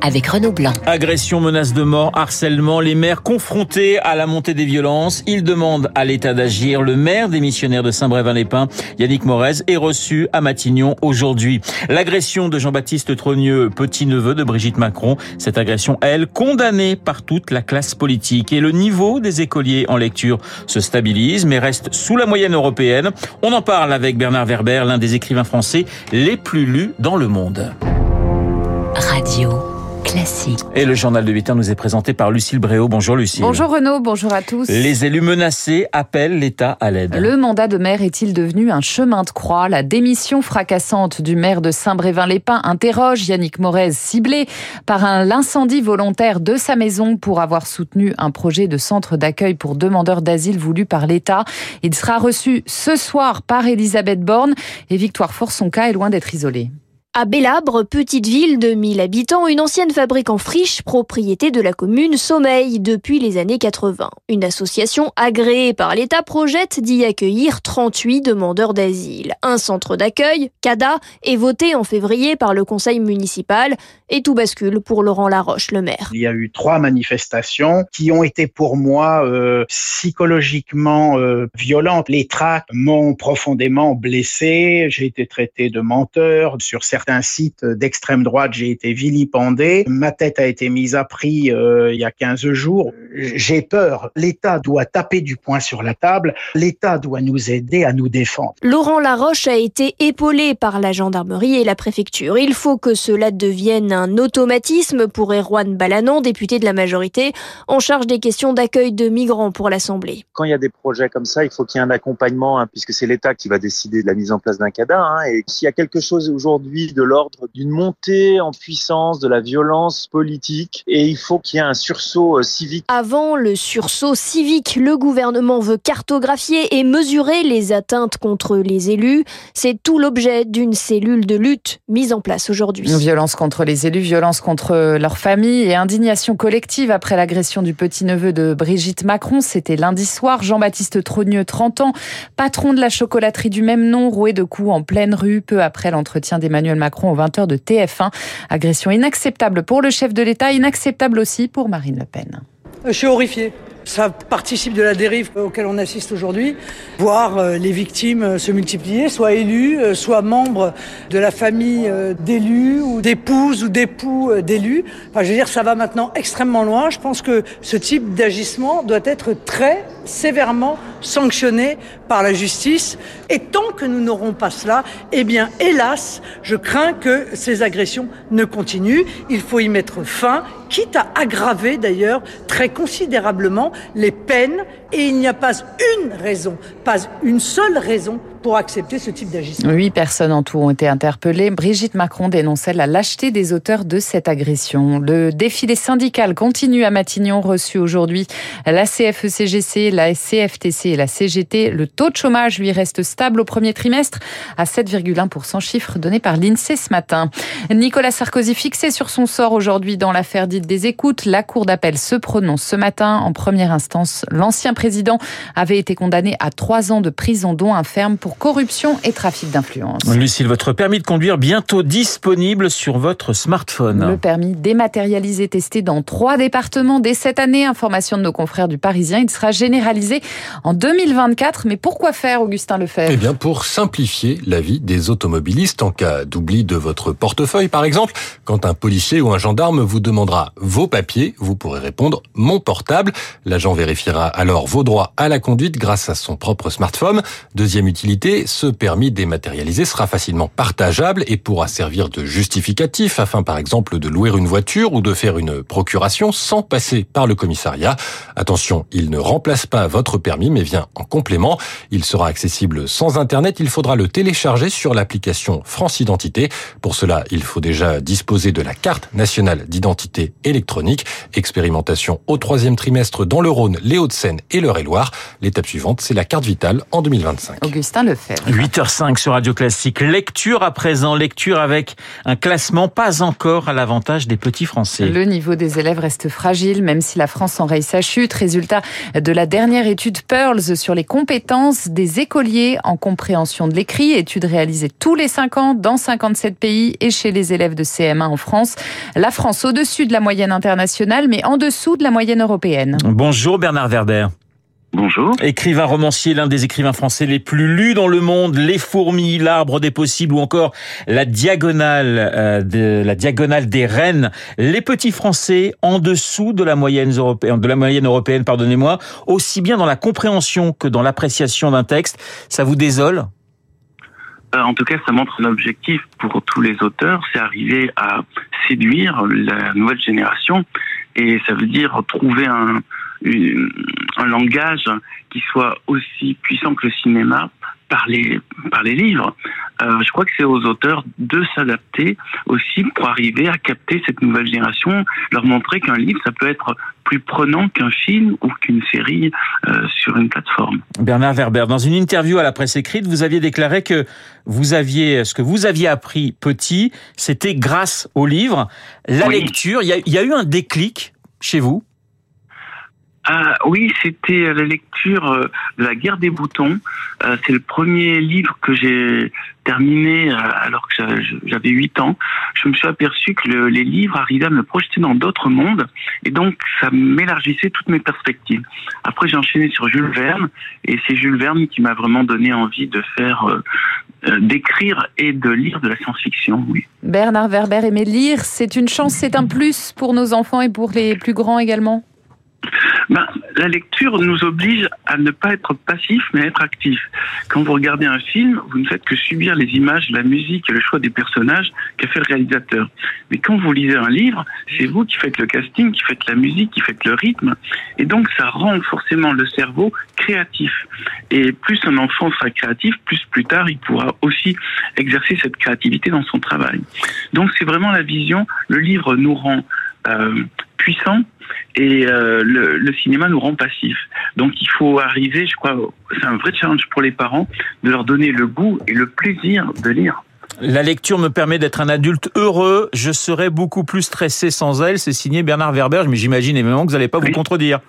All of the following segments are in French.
avec Renaud Blanc. Agression, menace de mort, harcèlement, les maires confrontés à la montée des violences. Ils demandent à l'État d'agir. Le maire des missionnaires de Saint-Brévin-les-Pins, Yannick Morez, est reçu à Matignon aujourd'hui. L'agression de Jean-Baptiste Trogneux, petit-neveu de Brigitte Macron. Cette agression, elle, condamnée par toute la classe politique. Et le niveau des écoliers en lecture se stabilise, mais reste sous la moyenne européenne. On en parle avec Bernard Werber, l'un des écrivains français les plus lus dans le monde. Radio. Classique. Et le journal de 8 heures nous est présenté par Lucille Bréau. Bonjour Lucille. Bonjour Renaud, bonjour à tous. Les élus menacés appellent l'État à l'aide. Le mandat de maire est-il devenu un chemin de croix? La démission fracassante du maire de Saint-Brévin-les-Pins interroge Yannick Morez, ciblé par un incendie volontaire de sa maison pour avoir soutenu un projet de centre d'accueil pour demandeurs d'asile voulu par l'État. Il sera reçu ce soir par Elisabeth Borne et Victoire Fort, son cas est loin d'être isolé. À Bélabre, petite ville de 1000 habitants, une ancienne fabrique en friche, propriété de la commune, sommeille depuis les années 80. Une association agréée par l'État projette d'y accueillir 38 demandeurs d'asile. Un centre d'accueil, CADA, est voté en février par le conseil municipal et tout bascule pour Laurent Laroche, le maire. Il y a eu trois manifestations qui ont été pour moi euh, psychologiquement euh, violentes. Les tracts m'ont profondément blessé. J'ai été traité de menteur sur certains sites d'extrême droite. J'ai été vilipendé. Ma tête a été mise à prix euh, il y a 15 jours. J'ai peur. L'État doit taper du poing sur la table. L'État doit nous aider à nous défendre. Laurent Laroche a été épaulé par la gendarmerie et la préfecture. Il faut que cela devienne un automatisme pour Erwan Balanon, député de la majorité, en charge des questions d'accueil de migrants pour l'Assemblée. Quand il y a des projets comme ça, il faut qu'il y ait un accompagnement, hein, puisque c'est l'État qui va décider de la mise en place d'un CADA. Hein, et s'il y a quelque chose aujourd'hui de l'ordre d'une montée en puissance de la violence politique, et il faut qu'il y ait un sursaut euh, civique. Avant le sursaut civique, le gouvernement veut cartographier et mesurer les atteintes contre les élus. C'est tout l'objet d'une cellule de lutte mise en place aujourd'hui. Violence contre les élus, violence contre leur famille et indignation collective après l'agression du petit-neveu de Brigitte Macron. C'était lundi soir. Jean-Baptiste Trogneux, 30 ans, patron de la chocolaterie du même nom, roué de coups en pleine rue, peu après l'entretien d'Emmanuel Macron aux 20h de TF1. Agression inacceptable pour le chef de l'État, inacceptable aussi pour Marine Le Pen. Je suis horrifié. Ça participe de la dérive auquel on assiste aujourd'hui, voir euh, les victimes euh, se multiplier, soit élus, euh, soit membres de la famille d'élus ou d'épouses ou d'époux d'élus. Enfin, je veux dire, ça va maintenant extrêmement loin. Je pense que ce type d'agissement doit être très sévèrement sanctionné par la justice. Et tant que nous n'aurons pas cela, eh bien, hélas, je crains que ces agressions ne continuent. Il faut y mettre fin, quitte à aggraver d'ailleurs très considérablement les peines. Et il n'y a pas une raison, pas une seule raison pour accepter ce type d'agissement. Huit personnes en tout ont été interpellées. Brigitte Macron dénonçait la lâcheté des auteurs de cette agression. Le défilé syndical continue à Matignon, reçu aujourd'hui la CFECGC, la CFTC et la CGT. Le taux de chômage, lui, reste stable au premier trimestre à 7,1%, chiffre donné par l'INSEE ce matin. Nicolas Sarkozy fixé sur son sort aujourd'hui dans l'affaire dite des écoutes. La Cour d'appel se prononce ce matin. En première instance, l'ancien président avait été condamné à trois ans de prison, dont un ferme pour corruption et trafic d'influence. Lucille, votre permis de conduire bientôt disponible sur votre smartphone. Le permis dématérialisé testé dans trois départements dès cette année. Information de nos confrères du Parisien. Il sera généralisé en 2024. Mais pourquoi faire, Augustin Lefebvre? Eh bien, pour simplifier la vie des automobilistes en cas d'oubli de votre portefeuille, par exemple. Quand un policier ou un gendarme vous demandera vos papiers, vous pourrez répondre mon portable. L'agent vérifiera alors vos droits à la conduite grâce à son propre smartphone. Deuxième utilité ce permis dématérialisé sera facilement partageable et pourra servir de justificatif afin par exemple de louer une voiture ou de faire une procuration sans passer par le commissariat. Attention, il ne remplace pas votre permis mais vient en complément. Il sera accessible sans internet, il faudra le télécharger sur l'application France Identité. Pour cela, il faut déjà disposer de la carte nationale d'identité électronique. Expérimentation au troisième trimestre dans le Rhône, les Hauts-de-Seine et l'Eure-et-Loire. L'étape suivante, c'est la carte vitale en 2025. Augustin Lefebvre. 8h05 sur Radio Classique. Lecture à présent, lecture avec un classement pas encore à l'avantage des petits Français. Le niveau des élèves reste fragile, même si la France enraye sa chute. Résultat de la dernière étude Pearls sur les compétences des écoliers en compréhension de l'écrit, étude réalisée tous les 5 ans dans 57 pays et chez les élèves de CM1 en France. La France au-dessus de la moyenne internationale, mais en dessous de la moyenne européenne. Bonjour Bernard Werber. Bonjour. Écrivain romancier, l'un des écrivains français les plus lus dans le monde, Les fourmis, L'arbre des possibles ou encore La diagonale euh, de la diagonale des reines. Les petits français en dessous de la moyenne européenne, de la moyenne européenne, pardonnez-moi, aussi bien dans la compréhension que dans l'appréciation d'un texte. Ça vous désole? Euh, en tout cas, ça montre un objectif pour tous les auteurs, c'est arriver à séduire la nouvelle génération, et ça veut dire trouver un, un langage qui soit aussi puissant que le cinéma par les, par les livres. Euh, je crois que c'est aux auteurs de s'adapter aussi pour arriver à capter cette nouvelle génération, leur montrer qu'un livre, ça peut être plus prenant qu'un film ou qu'une série euh, sur une plateforme. Bernard Werber, dans une interview à la presse écrite, vous aviez déclaré que vous aviez, ce que vous aviez appris petit, c'était grâce au livre. La lecture, il y, a, il y a eu un déclic chez vous? Ah, oui, c'était la lecture euh, de La guerre des boutons. Euh, c'est le premier livre que j'ai terminé euh, alors que j'avais 8 ans. Je me suis aperçu que les livres arrivaient à me projeter dans d'autres mondes et donc ça m'élargissait toutes mes perspectives. Après, j'ai enchaîné sur Jules Verne et c'est Jules Verne qui m'a vraiment donné envie de faire d'écrire et de lire de la science-fiction, oui. Bernard Werber aimait lire, c'est une chance, c'est un plus pour nos enfants et pour les plus grands également ben, la lecture nous oblige à ne pas être passif, mais à être actif. Quand vous regardez un film, vous ne faites que subir les images, la musique et le choix des personnages qu'a fait le réalisateur. Mais quand vous lisez un livre, c'est vous qui faites le casting, qui faites la musique, qui faites le rythme. Et donc, ça rend forcément le cerveau créatif. Et plus un enfant sera créatif, plus plus tard, il pourra aussi exercer cette créativité dans son travail. Donc, c'est vraiment la vision. Le livre nous rend euh, puissant et euh, le, cinéma nous rend passifs. Donc il faut arriver, je crois, c'est un vrai challenge pour les parents de leur donner le goût et le plaisir de lire. La lecture me permet d'être un adulte heureux. Je serais beaucoup plus stressé sans elle. C'est signé Bernard Werber, mais j'imagine évidemment que vous n'allez pas vous contredire.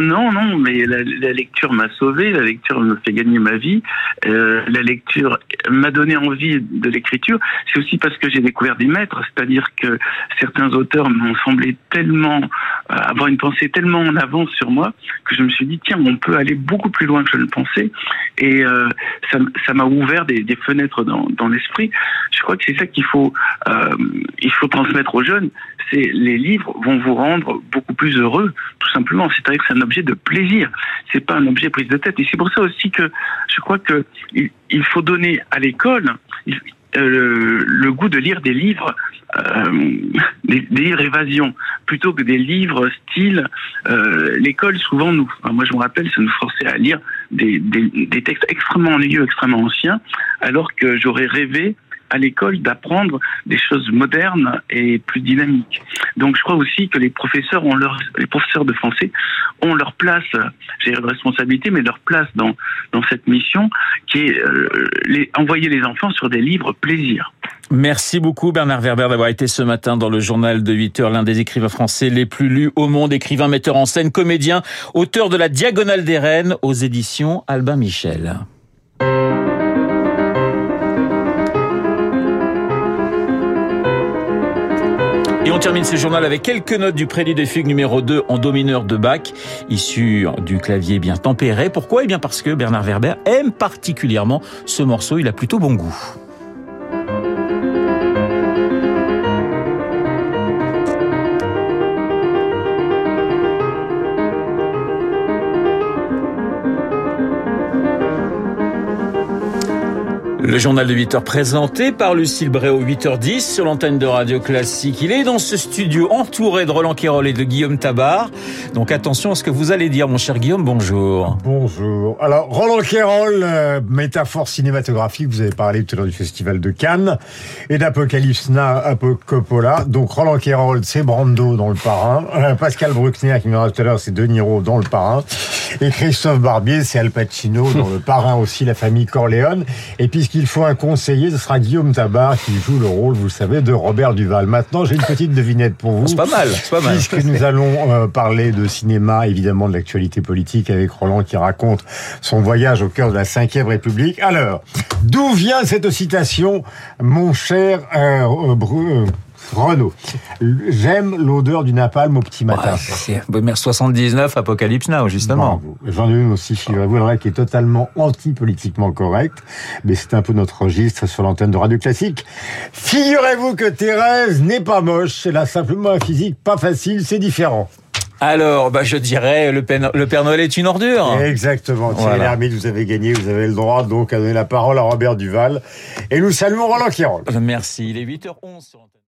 Non, non, mais la, lecture m'a sauvé, la lecture me fait gagner ma vie, euh, la lecture m'a donné envie de l'écriture. C'est aussi parce que j'ai découvert des maîtres, c'est-à-dire que certains auteurs m'ont semblé tellement euh, avoir une pensée tellement en avance sur moi que je me suis dit tiens, on peut aller beaucoup plus loin que je ne pensais, et euh, ça m'a ouvert des, fenêtres dans, dans l'esprit. Je crois que c'est ça qu'il faut il faut transmettre aux jeunes. C'est les livres vont vous rendre beaucoup plus heureux, tout simplement c'est-à-dire que c'est un objet de plaisir. C'est pas un objet prise de tête. Et c'est pour ça aussi que je crois que il faut donner à l'école euh, le, goût de lire des livres, euh, des, livres évasion, plutôt que des livres style. Euh, l'école, souvent, nous, moi je me rappelle, ça nous forçait à lire des, des textes extrêmement ennuyeux, extrêmement anciens, alors que j'aurais rêvé à l'école d'apprendre des choses modernes et plus dynamiques. Donc je crois aussi que les professeurs ont leur, les professeurs de français ont leur place, j'ai une responsabilité, mais leur place dans dans cette mission qui est euh, les, envoyer les enfants sur des livres plaisir. Merci beaucoup Bernard Werber d'avoir été ce matin dans le journal de 8 heures, l'un des écrivains français les plus lus au monde, écrivain, metteur en scène, comédien, auteur de La Diagonale des Reines aux éditions Albin Michel. Et on termine ce journal avec quelques notes du prélude des fugues numéro 2 en do mineur de Bach, issu du clavier bien tempéré. Pourquoi? Eh bien parce que Bernard Werber aime particulièrement ce morceau, il a plutôt bon goût. Le journal de 8h présenté par Lucille Bréau, 8h10 sur l'antenne de Radio Classique. Il est dans ce studio entouré de Roland Quérol et de Guillaume Tabar. Donc attention à ce que vous allez dire, mon cher Guillaume, bonjour. Bonjour. Alors, Roland Quérol, euh, métaphore cinématographique, vous avez parlé tout à l'heure du Festival de Cannes et d'Apocalypse Now, Coppola. Donc, Roland Quérol, c'est Brando dans Le Parrain. Euh, Pascal Bruckner, qui me tout à l'heure, c'est De Niro dans Le Parrain. Et Christophe Barbier, c'est Al Pacino dans Le Parrain aussi, la famille Corleone. Et puis, qu'il faut un conseiller, ce sera Guillaume Tabar qui joue le rôle, vous le savez, de Robert Duval. Maintenant, j'ai une petite devinette pour vous. C'est pas mal, c'est pas mal. Puisque nous allons euh, parler de cinéma, évidemment de l'actualité politique avec Roland qui raconte son voyage au cœur de la Ve République. Alors, d'où vient cette citation, mon cher euh, euh, Renaud, j'aime l'odeur du napalm au petit matin. c'est 79, Apocalypse Now, justement. J'en ai une aussi, figurez-vous, qui est totalement anti-politiquement correct, mais c'est un peu notre registre sur l'antenne de Radio Classique. Figurez-vous que Thérèse n'est pas moche, elle a simplement un physique pas facile, c'est différent. Alors, bah, je dirais, le Père, le Père Noël est une ordure. Exactement. Thierry voilà. vous avez gagné, vous avez le droit donc à donner la parole à Robert Duval. Et nous saluons Roland Quirol. Merci. Il est 8h11 sur